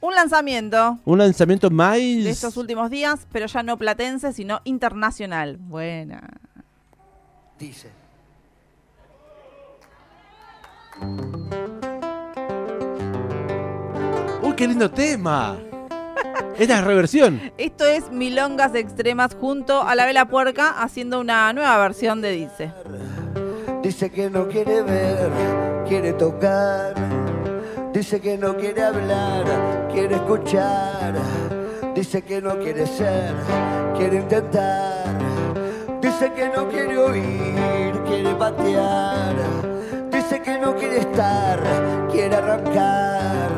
Un lanzamiento Un lanzamiento más. de estos últimos días, pero ya no platense, sino internacional. Buena. Dice. ¡Uy, qué lindo tema! Esta es reversión. Esto es Milongas Extremas junto a la Vela Puerca haciendo una nueva versión de Dice. Dice que no quiere ver, quiere tocar. Dice que no quiere hablar, quiere escuchar. Dice que no quiere ser, quiere intentar. Dice que no quiere oír, quiere patear. Dice que no quiere estar, quiere arrancar.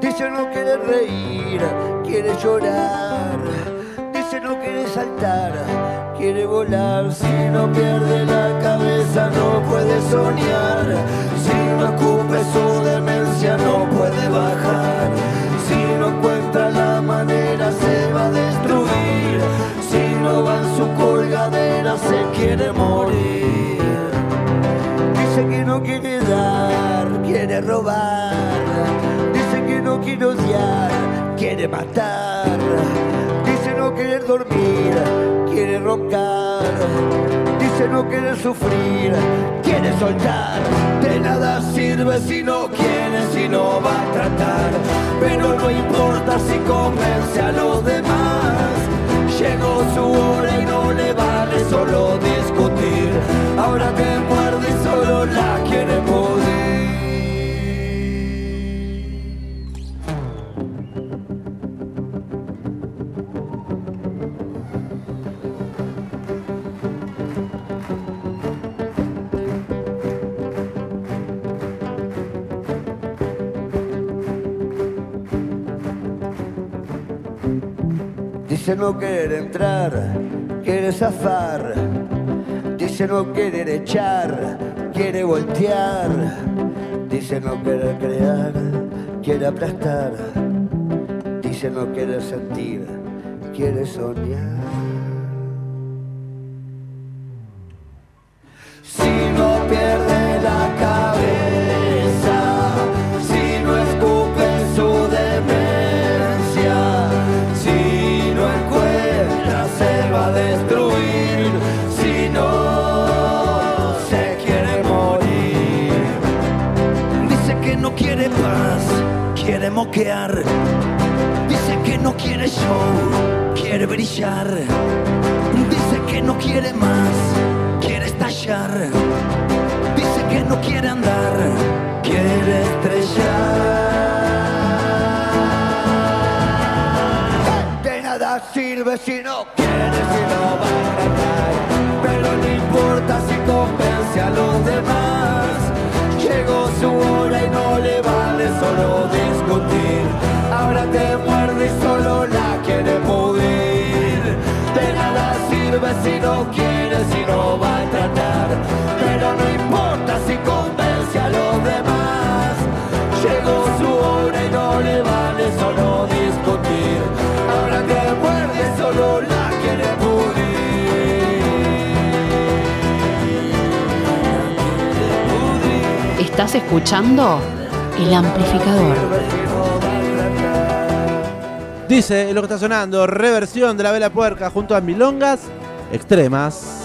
Dice no quiere reír, quiere llorar. Dice no quiere saltar, quiere volar. Si no pierde la cabeza no puede soñar. Si no escupe quiere dar, quiere robar. Dice que no quiere odiar, quiere matar. Dice no querer dormir, quiere roncar. Dice no querer sufrir, quiere soltar. De nada sirve si no quiere, si no va a tratar. Pero no importa si convence a los Dice no querer entrar, quiere zafar. Dice no querer echar, quiere voltear. Dice no querer crear, quiere aplastar. Dice no querer sentir, quiere soñar. Si no moquear. Dice que no quiere show, quiere brillar. Dice que no quiere más, quiere estallar. Dice que no quiere andar, quiere estrellar. De nada sirve si no quiere, si no va a tratar. Pero no importa si convence a los demás. Llegó su hora y no le vale solo Estás escuchando El Amplificador. Dice lo que está sonando: reversión de la vela puerca junto a Milongas Extremas.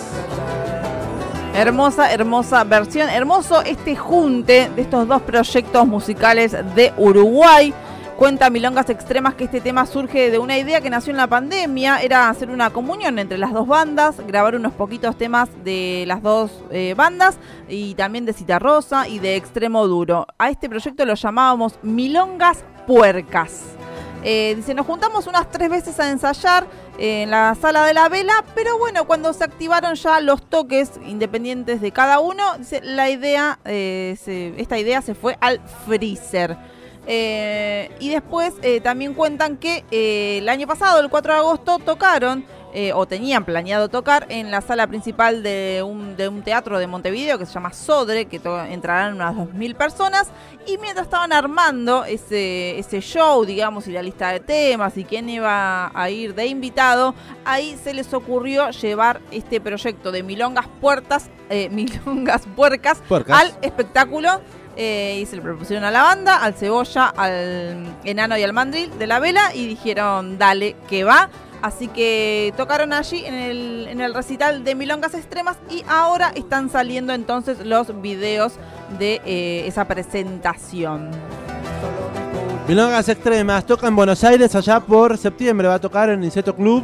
Hermosa, hermosa versión. Hermoso este junte de estos dos proyectos musicales de Uruguay. Cuenta Milongas Extremas que este tema surge de una idea que nació en la pandemia. Era hacer una comunión entre las dos bandas, grabar unos poquitos temas de las dos eh, bandas y también de Cita Rosa y de Extremo Duro. A este proyecto lo llamábamos Milongas Puercas. Eh, dice, nos juntamos unas tres veces a ensayar en la sala de la vela, pero bueno, cuando se activaron ya los toques independientes de cada uno, la idea, eh, se- esta idea se fue al freezer. Eh, y después eh, también cuentan que eh, el año pasado, el 4 de agosto, tocaron o tenían planeado tocar en la sala principal de un, de un teatro de Montevideo que se llama Sodre, que entrarán unas 2.000 personas. Y mientras estaban armando ese, ese show, digamos, y la lista de temas y quién iba a ir de invitado, ahí se les ocurrió llevar este proyecto de Milongas Puertas, Milongas Puercas, Puercas. al espectáculo eh, y se le propusieron a la banda, al cebolla, al enano y al mandril de la vela y dijeron, dale, que va. Así que tocaron allí en el, en el recital de Milongas Extremas y ahora están saliendo entonces los videos de eh, esa presentación. Milongas Extremas toca en Buenos Aires allá por septiembre. Va a tocar en Inseto Club.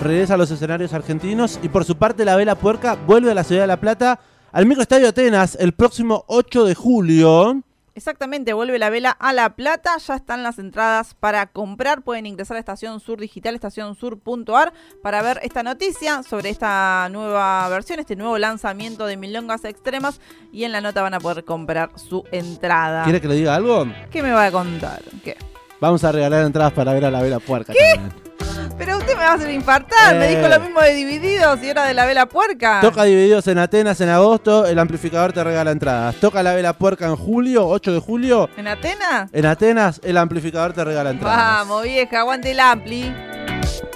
Regresa a los escenarios argentinos. Y por su parte, la Vela Puerca vuelve a la ciudad de La Plata al microestadio Atenas el próximo 8 de julio. Exactamente, vuelve la vela a La Plata, ya están las entradas para comprar, pueden ingresar a Estación Sur Digital, estacionsur.ar para ver esta noticia sobre esta nueva versión, este nuevo lanzamiento de Milongas Extremas y en la nota van a poder comprar su entrada. ¿Quiere que le diga algo? ¿Qué me va a contar? ¿Qué? Vamos a regalar entradas para ver a la Vela Puerca. también. Me va a infartar, me Eh. dijo lo mismo de Divididos y ahora de la vela puerca. Toca Divididos en Atenas en agosto, el amplificador te regala entradas. Toca la Vela Puerca en julio, 8 de julio. ¿En Atenas? En Atenas, el amplificador te regala entradas. Vamos, vieja, aguante el ampli.